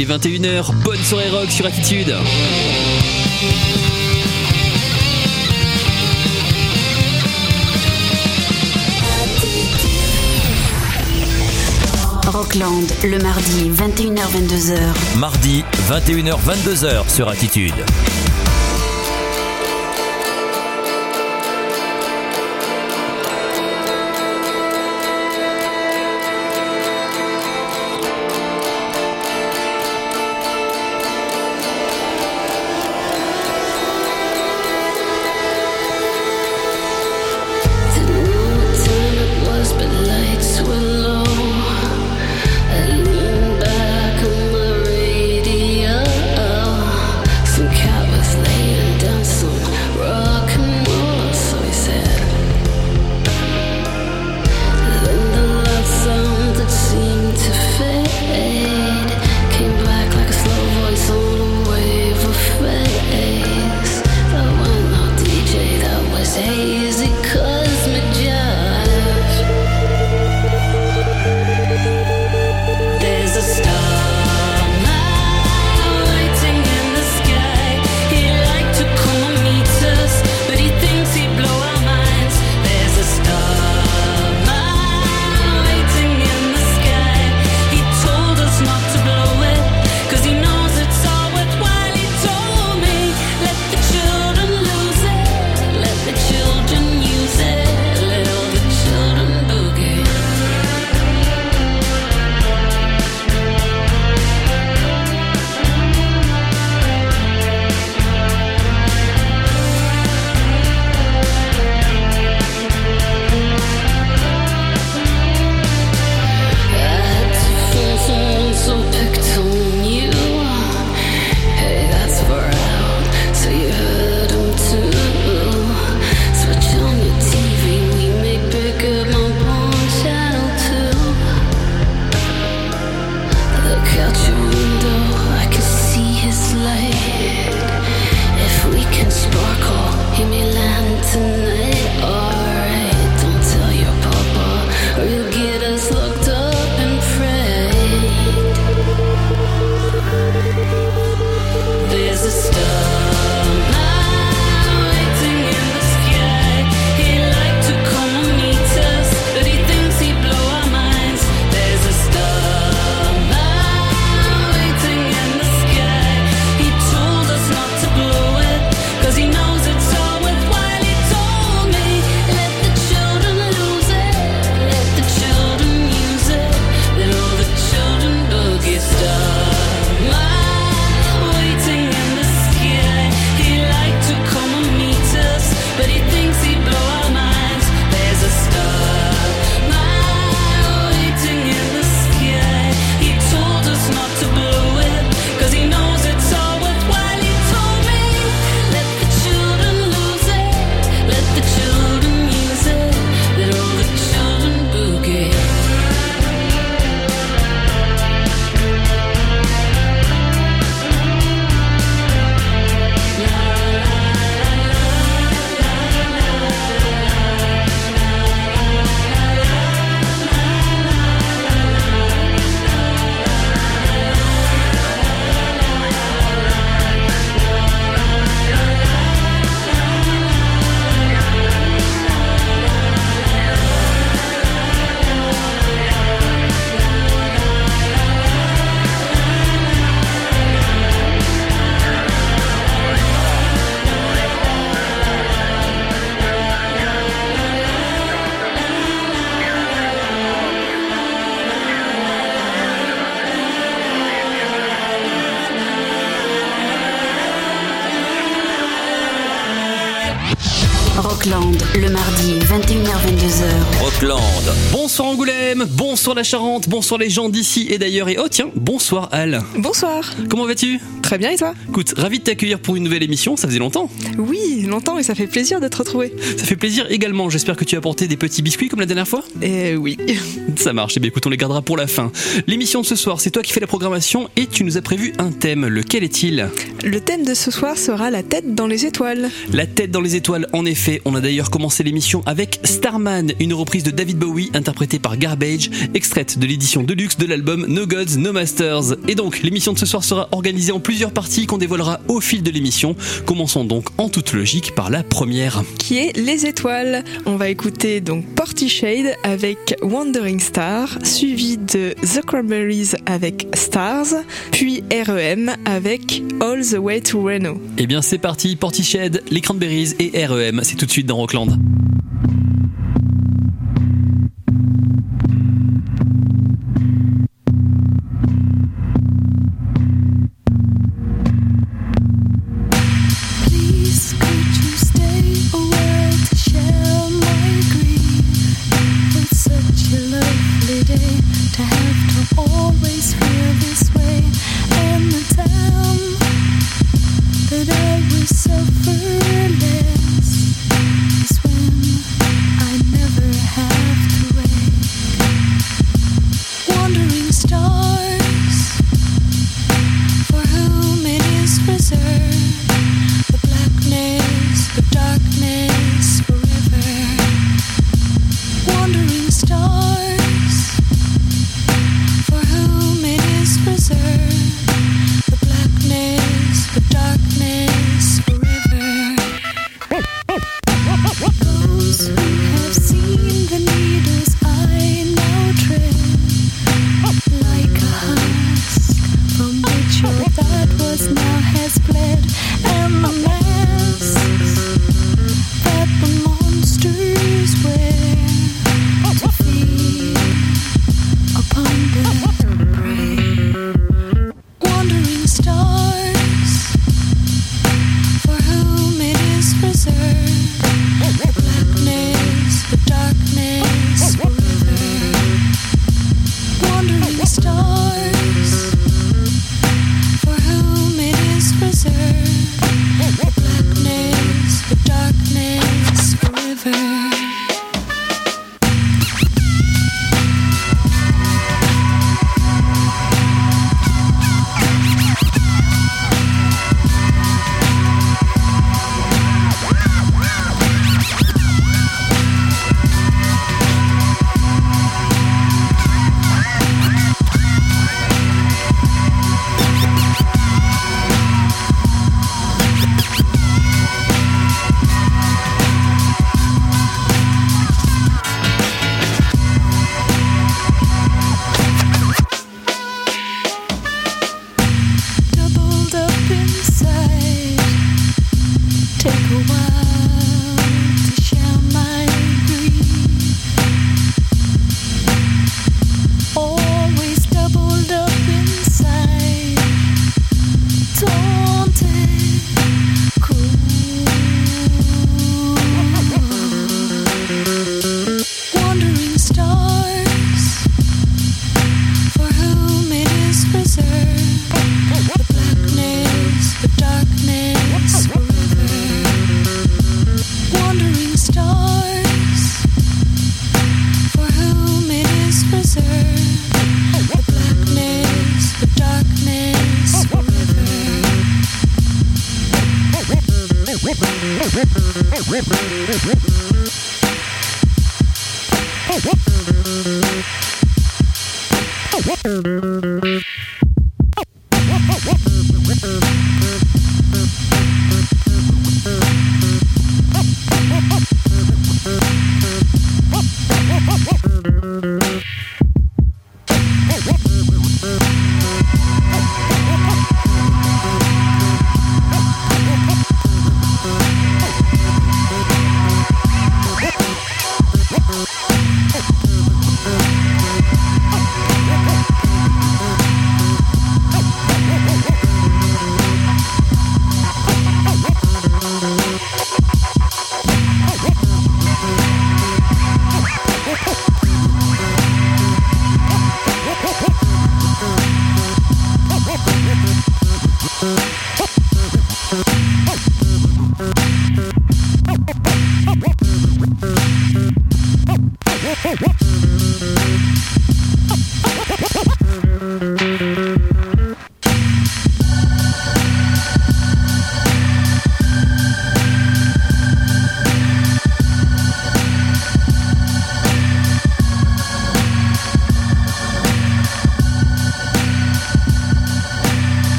Il est 21h, bonne soirée rock sur Attitude. Rockland, le mardi, 21h-22h. Mardi, 21h-22h sur Attitude. Bonsoir la Charente, bonsoir les gens d'ici et d'ailleurs. Et oh tiens, bonsoir Al. Bonsoir. Comment vas-tu? Très bien, et toi Écoute, ravi de t'accueillir pour une nouvelle émission, ça faisait longtemps. Oui, longtemps, et ça fait plaisir de te retrouver. Ça fait plaisir également, j'espère que tu as apporté des petits biscuits comme la dernière fois Eh oui. Ça marche, et eh bien écoute, on les gardera pour la fin. L'émission de ce soir, c'est toi qui fais la programmation et tu nous as prévu un thème. Lequel est-il? Le thème de ce soir sera la tête dans les étoiles. La tête dans les étoiles, en effet. On a d'ailleurs commencé l'émission avec Starman, une reprise de David Bowie interprétée par Garbage, extraite de l'édition deluxe de l'album No Gods, No Masters. Et donc, l'émission de ce soir sera organisée en plusieurs parties qu'on dévoilera au fil de l'émission. Commençons donc en toute logique par la première. Qui est Les Étoiles. On va écouter donc Portichade avec Wandering Star, suivi de The Cranberries avec Stars, puis REM avec All the Way to Reno. Eh bien c'est parti, Portichade, les Cranberries et REM, c'est tout de suite dans Rockland.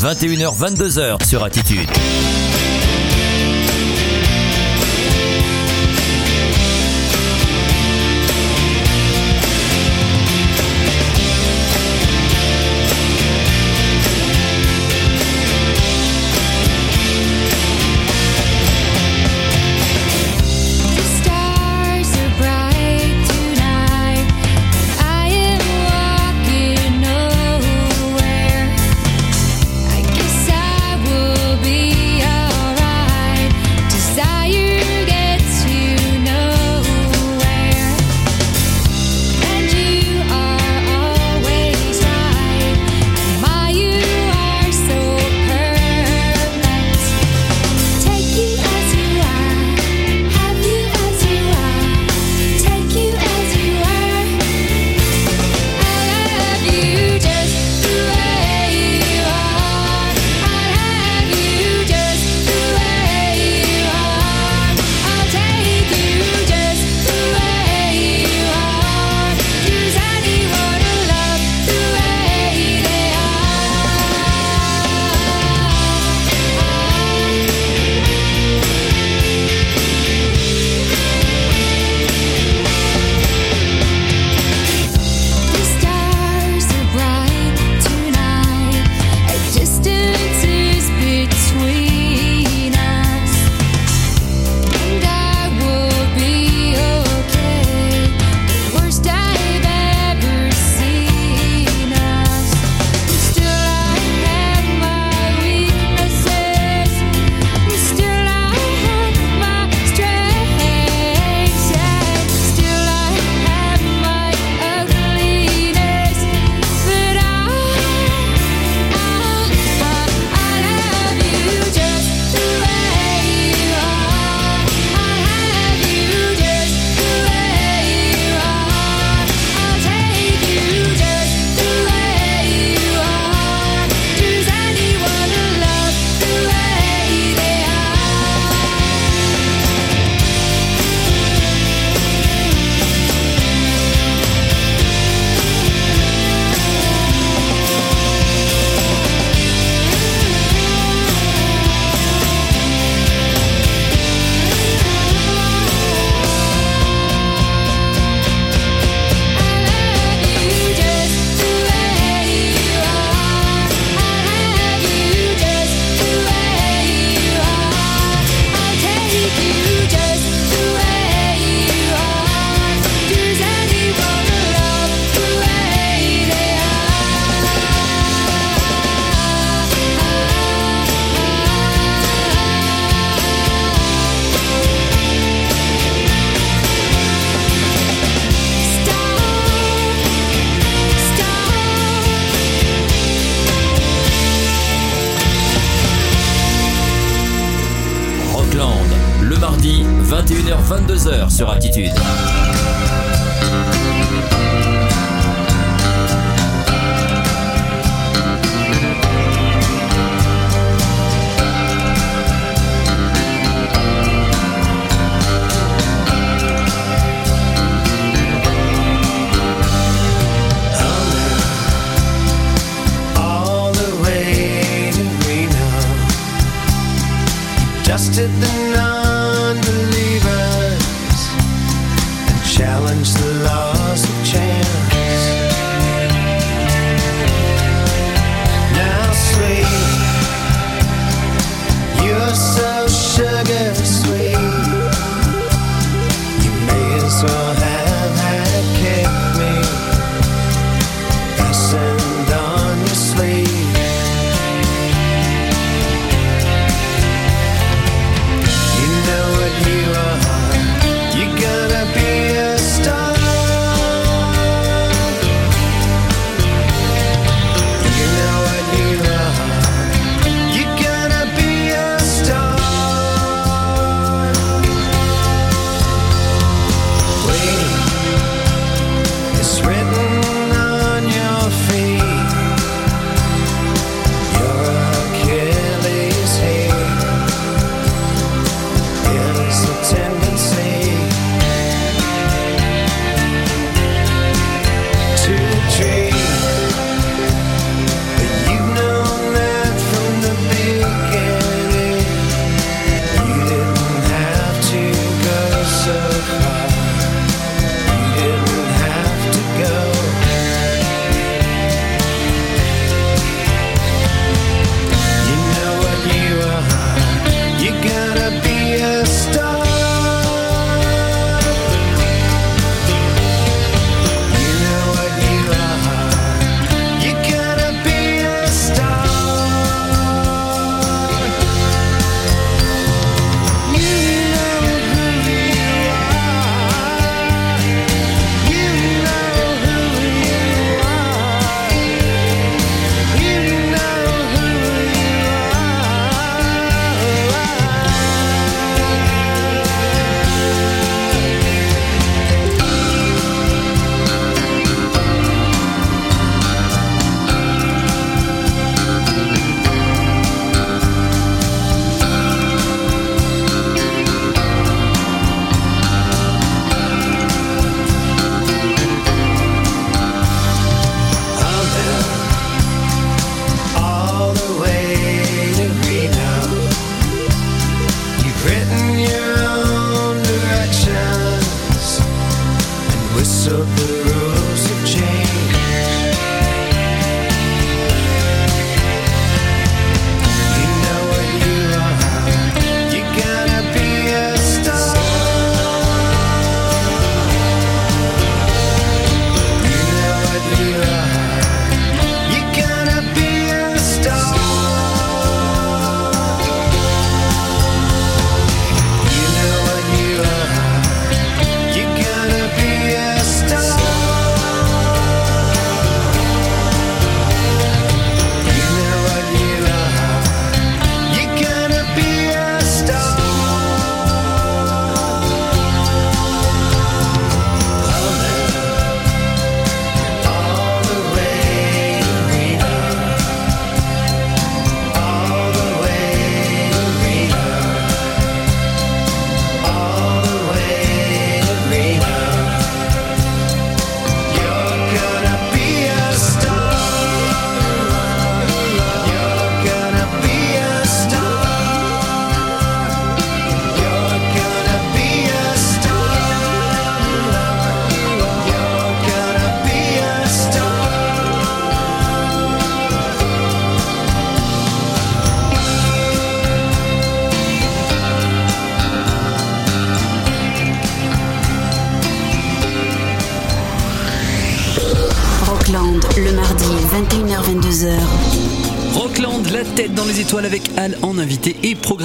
21h-22h sur Attitude. Sur Attitude.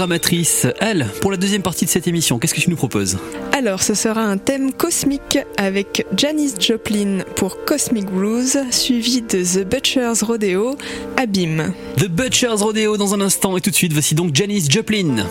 Programmatrice. Al, pour la deuxième partie de cette émission, qu'est-ce que tu nous proposes? Alors, ce sera un thème cosmique avec Janis Joplin pour Cosmic Blues, suivi de The Butcher's Rodeo, Abîme. The Butcher's Rodeo dans un instant et tout de suite, voici donc Janis Joplin.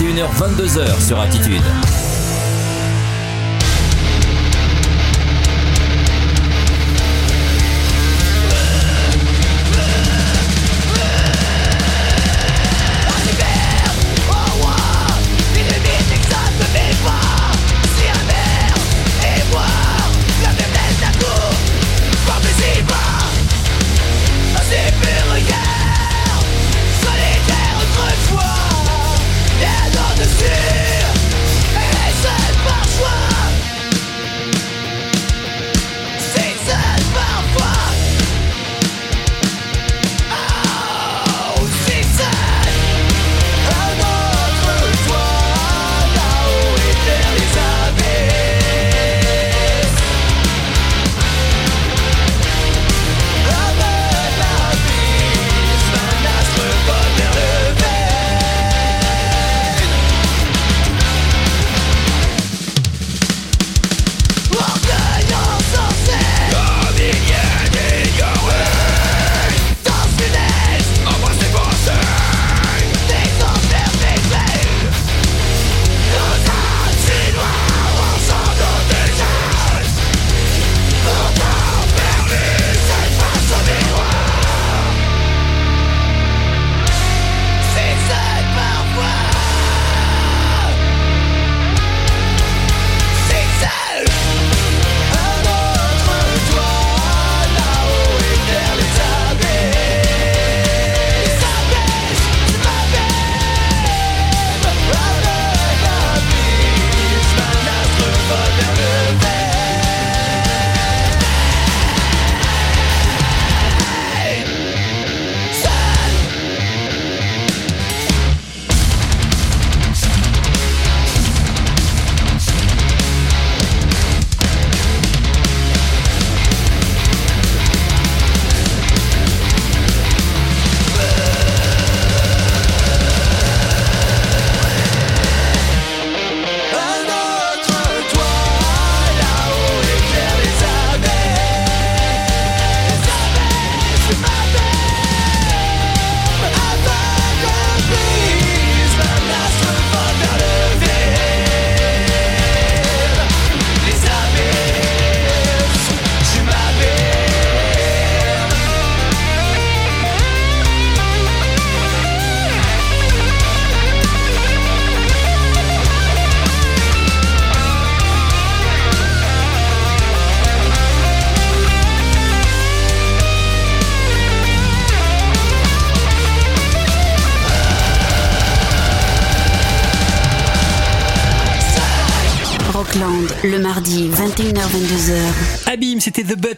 21h-22h sur Attitude.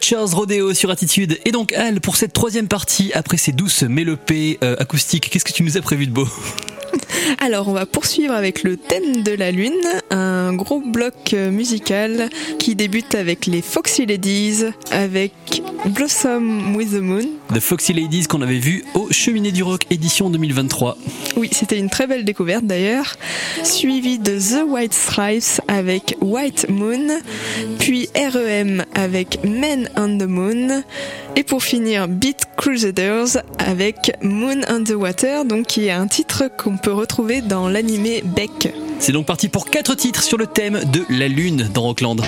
Butchers Rodeo sur Attitude. Et donc, Al, pour cette troisième partie, après ces douces mélopées euh, acoustiques, qu'est-ce que tu nous as prévu de beau alors, on va poursuivre avec le thème de la lune, un gros bloc euh, musical qui débute avec les Foxy Ladies, avec Blossom with the Moon. The Foxy Ladies qu'on avait vu au Cheminée du Rock édition 2023. Oui, c'était une très belle découverte d'ailleurs. Suivi de The White Stripes avec White Moon, puis REM avec Men on the Moon, et pour finir Beat Crusaders avec Moon on the Water, donc qui est un titre qu'on peut retrouver dans l'animé Beck. C'est donc parti pour quatre titres sur le thème de la lune dans Rockland.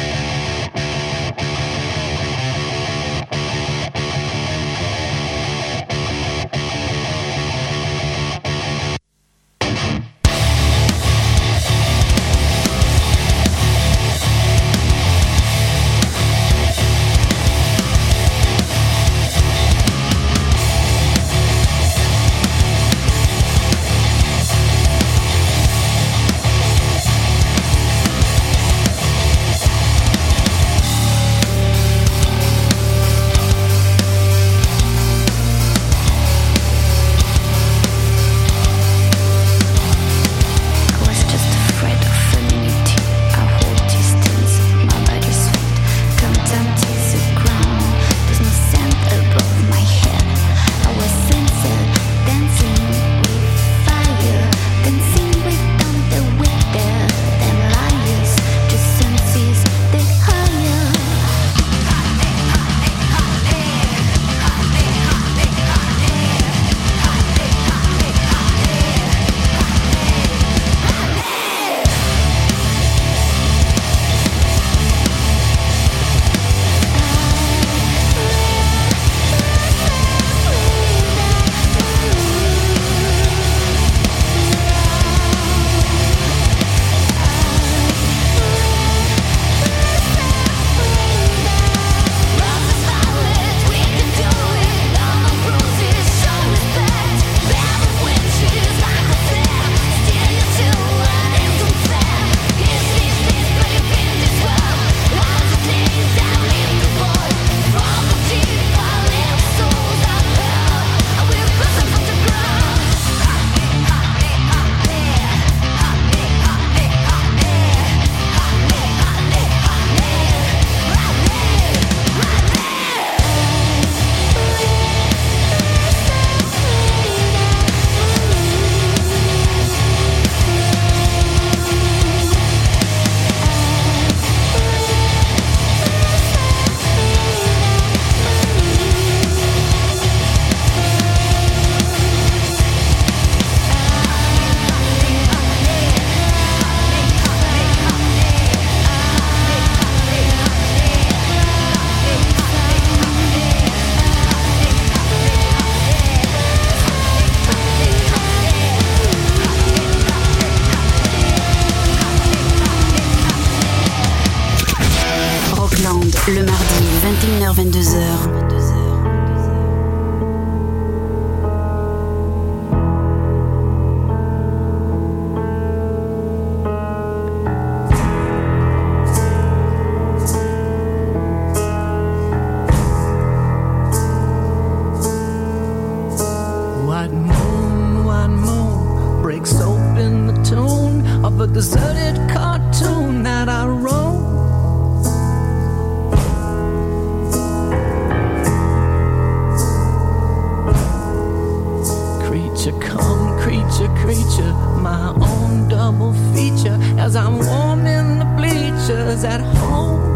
creature, my own double feature, as I'm warming the bleachers at home.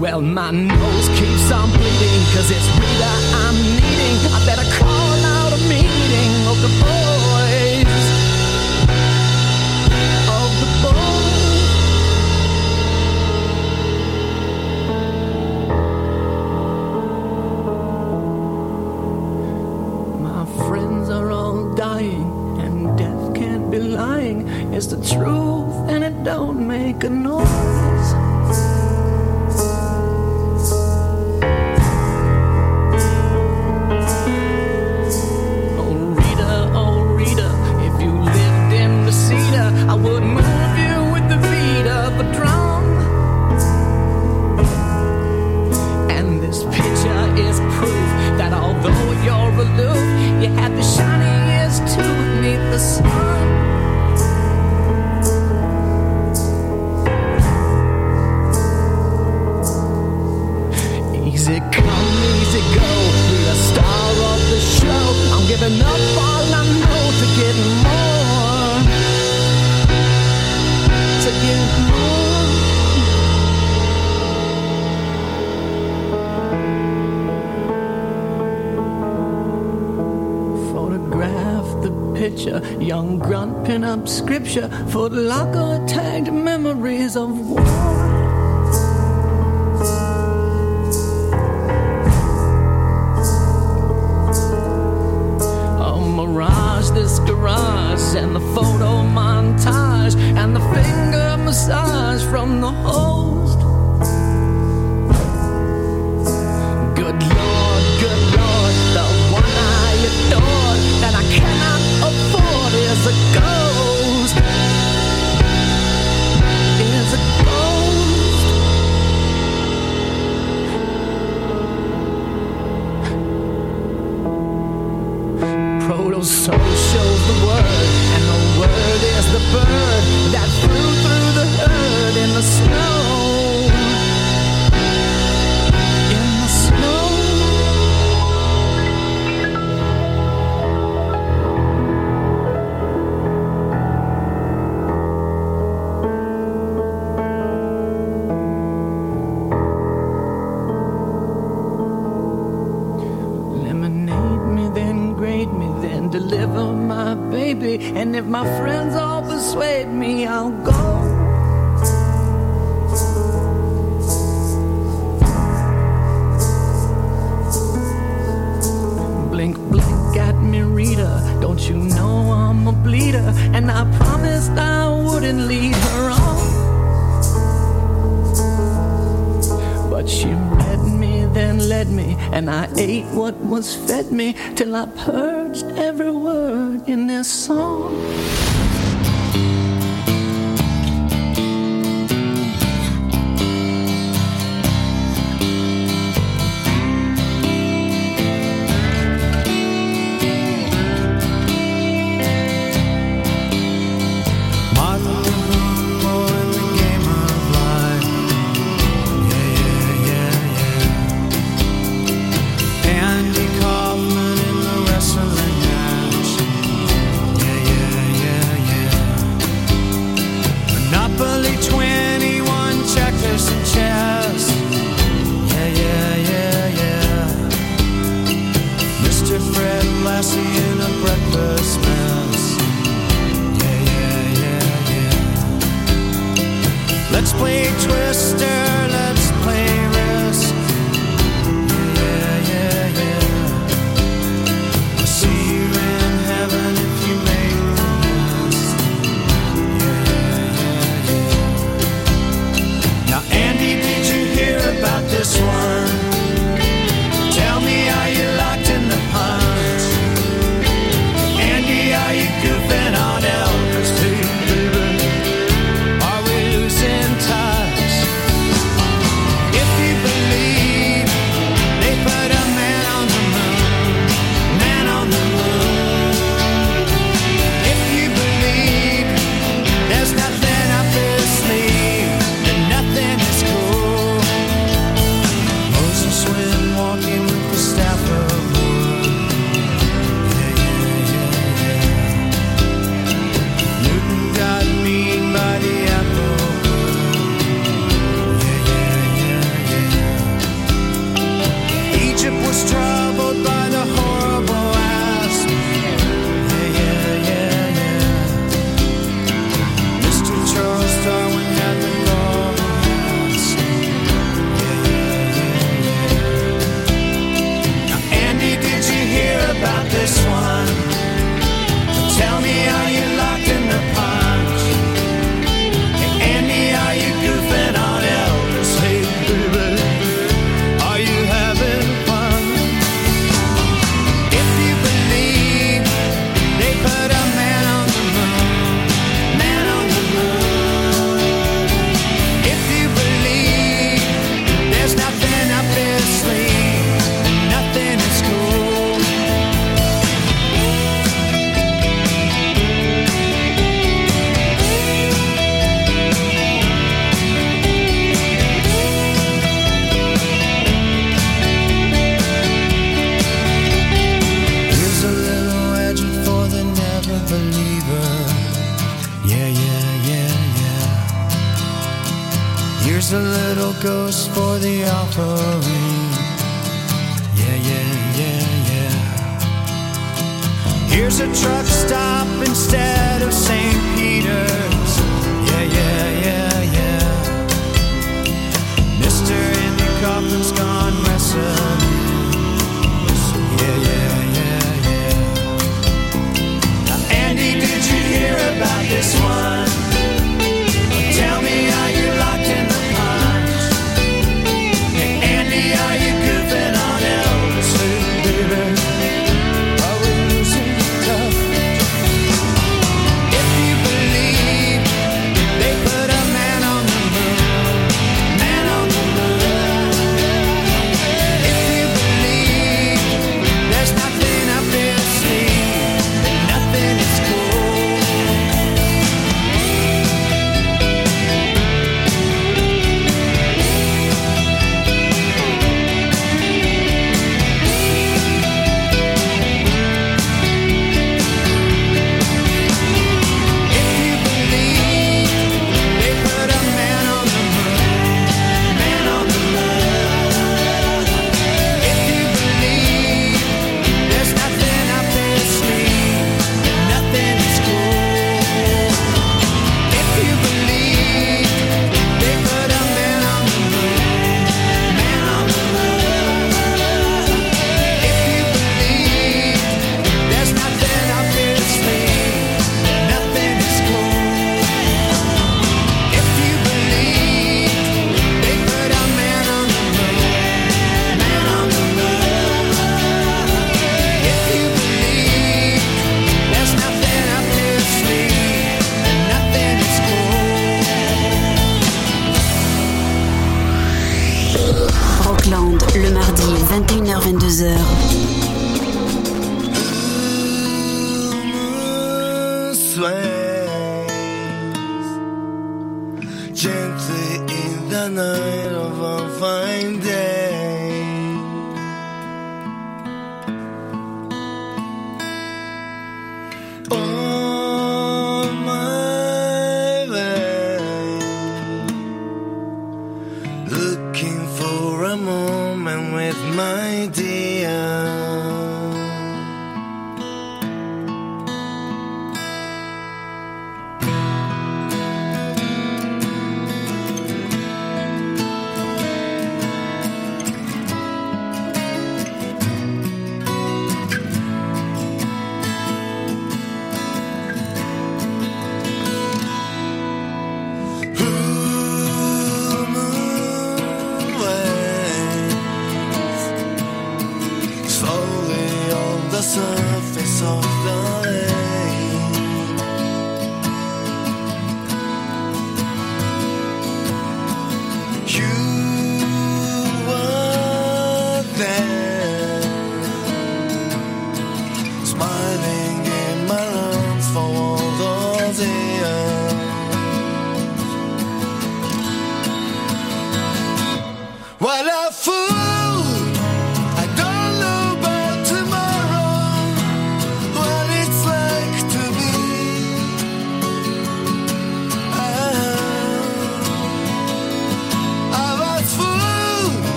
Well, my nose keeps on bleeding, cause it's Rita I'm needing. I make a.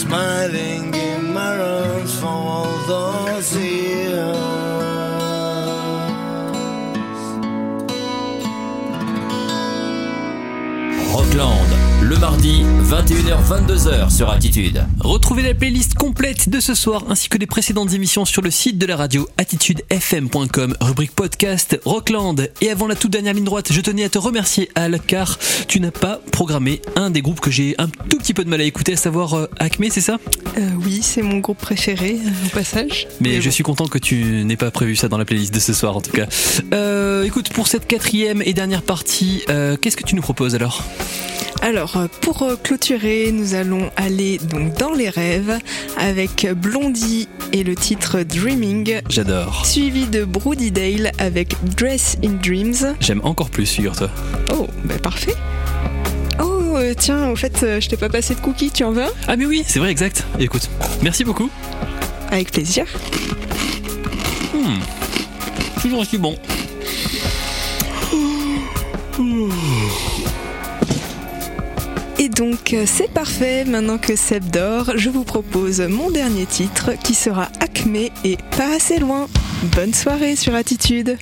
smiling in my arms for all. Rockland, le mardi, 21h-22h sur Attitude. Retrouvez la playlist complète de ce soir ainsi que les précédentes émissions sur le site de la radio attitudefm.com, rubrique podcast Rockland. Et avant la toute dernière ligne droite, je tenais à te remercier Al car tu n'as pas programmé un des groupes que j'ai un tout petit peu de mal à écouter, à savoir euh, Acme, c'est ça? Euh, oui, c'est mon groupe préféré euh, au passage. Mais je bon. suis content que tu n'aies pas prévu ça dans la playlist de ce soir en tout cas. Euh, écoute, pour cette quatrième et dernière partie, qu'est-ce que tu nous proposes alors? Alors, pour clôturer, nous allons aller donc dans les rêves avec Blondie et le titre Dreaming, J'adore. suivi de Broody Dale avec Dress in Dreams. J'aime encore plus, figure-toi. Oh, bah parfait. Oh, euh, tiens, au fait, euh, je t'ai pas passé de cookies, tu en veux un? Ah mais oui, c'est vrai, exact. Écoute, merci beaucoup. Avec plaisir. Toujours aussi bon. Donc, euh, c'est parfait, maintenant que Seb dort, je vous propose mon dernier titre qui sera Acme et pas assez loin. Bonne soirée sur Attitude.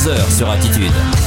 21h-22h sur Attitude.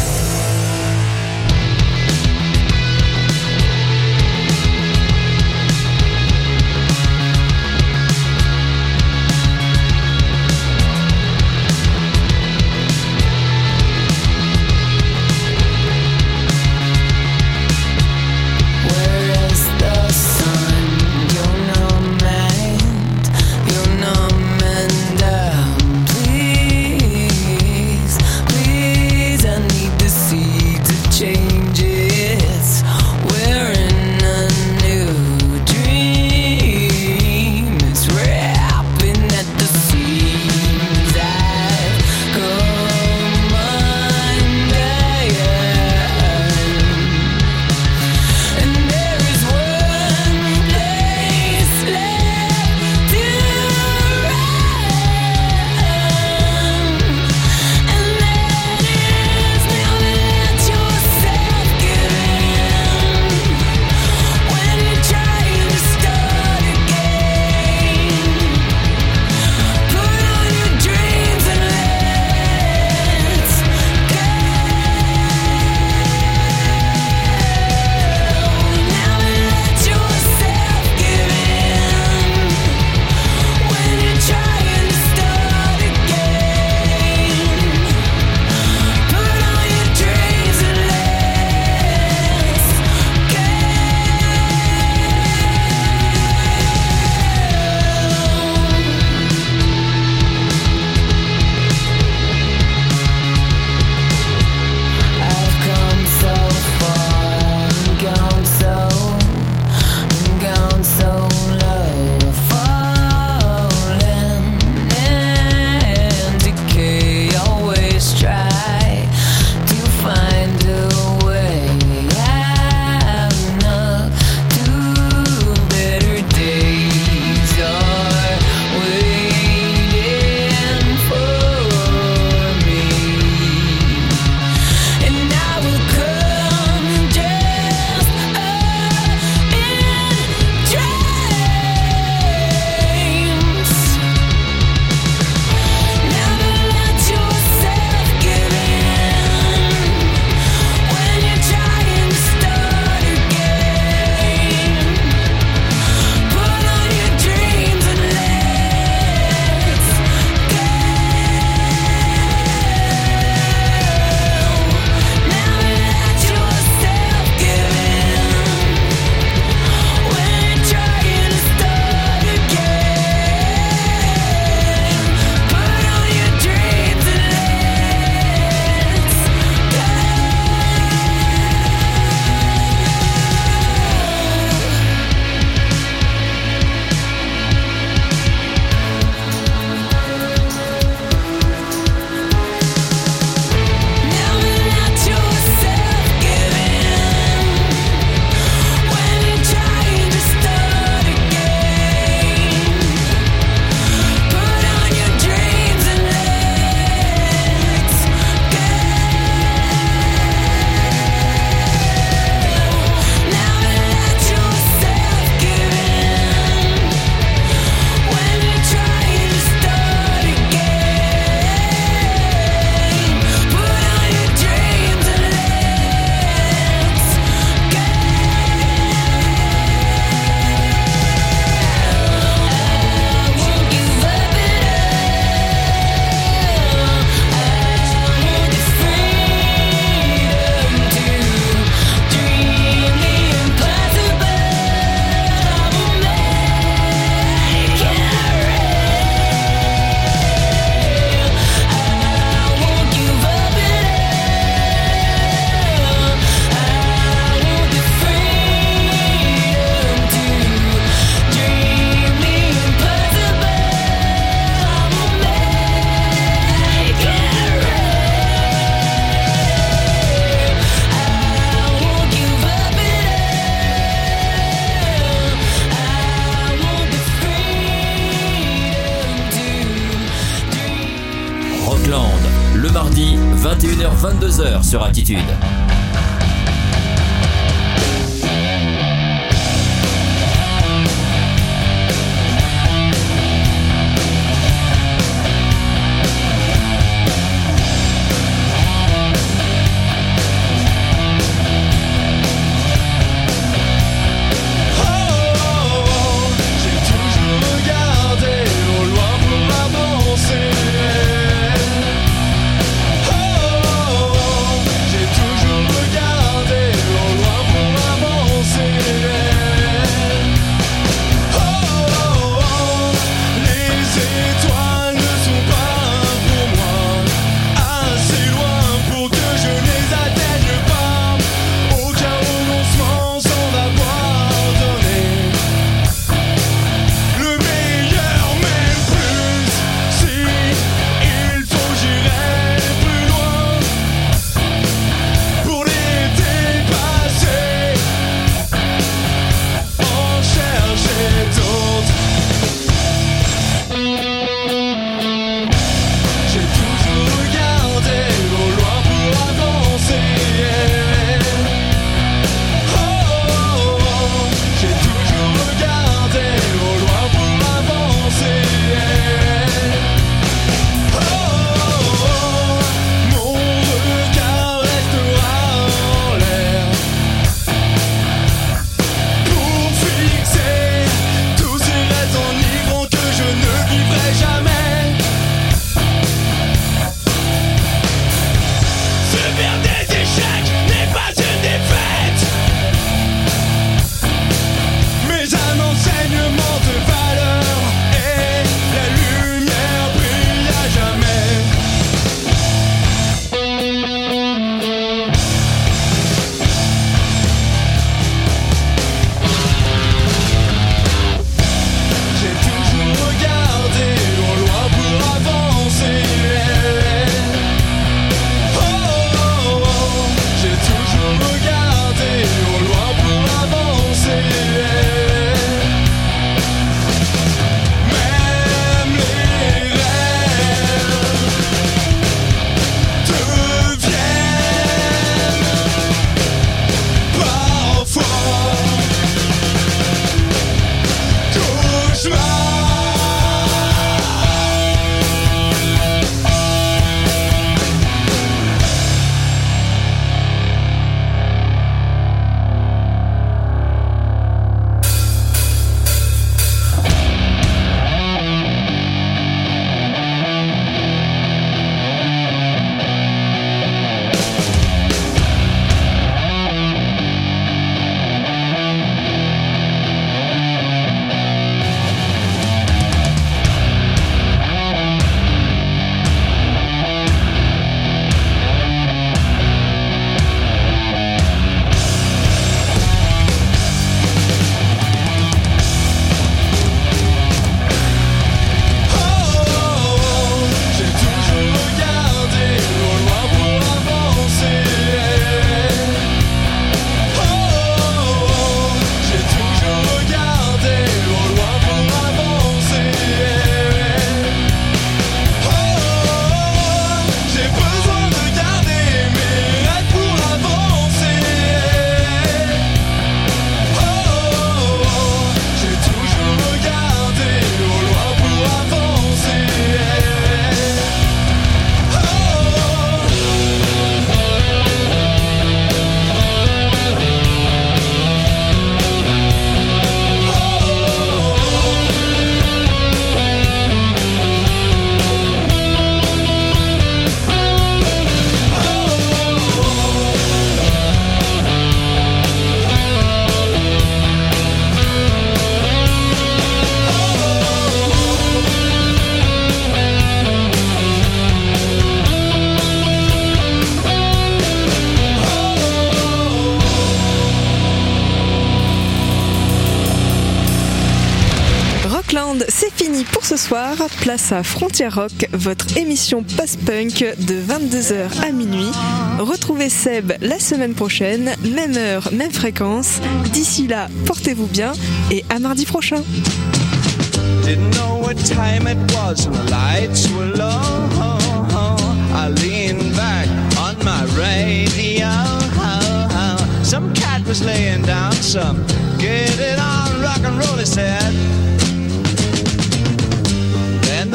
Place à Frontière Rock, votre émission post-punk de 22h à minuit. Retrouvez Seb la semaine prochaine, même heure, même fréquence. D'ici là, portez-vous bien et à mardi prochain.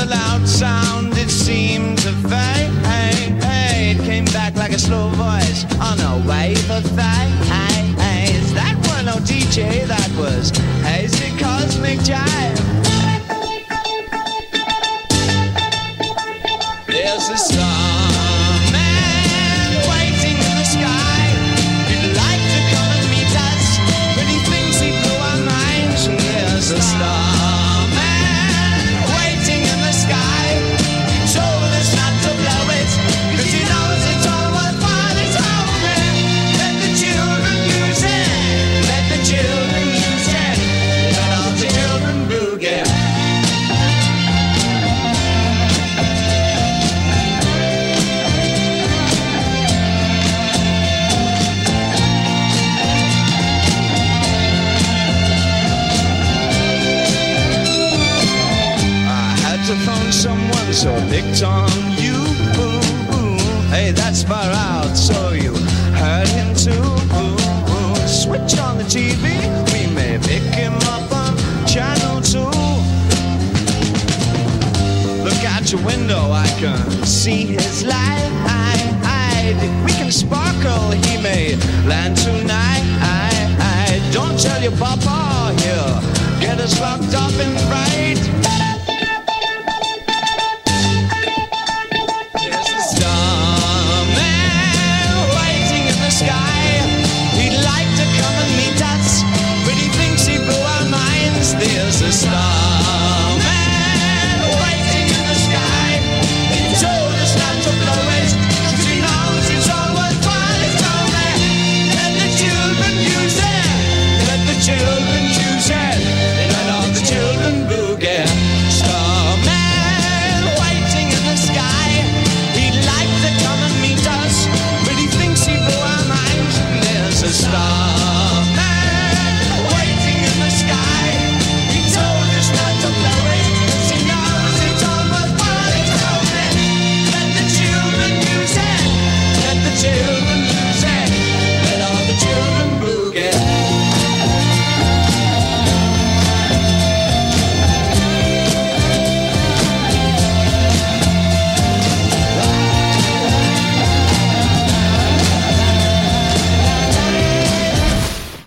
loud sound, it seemed to fade. Came back like a slow voice on a wave of thighs. That one old DJ, that was hazy cosmic jive. There's a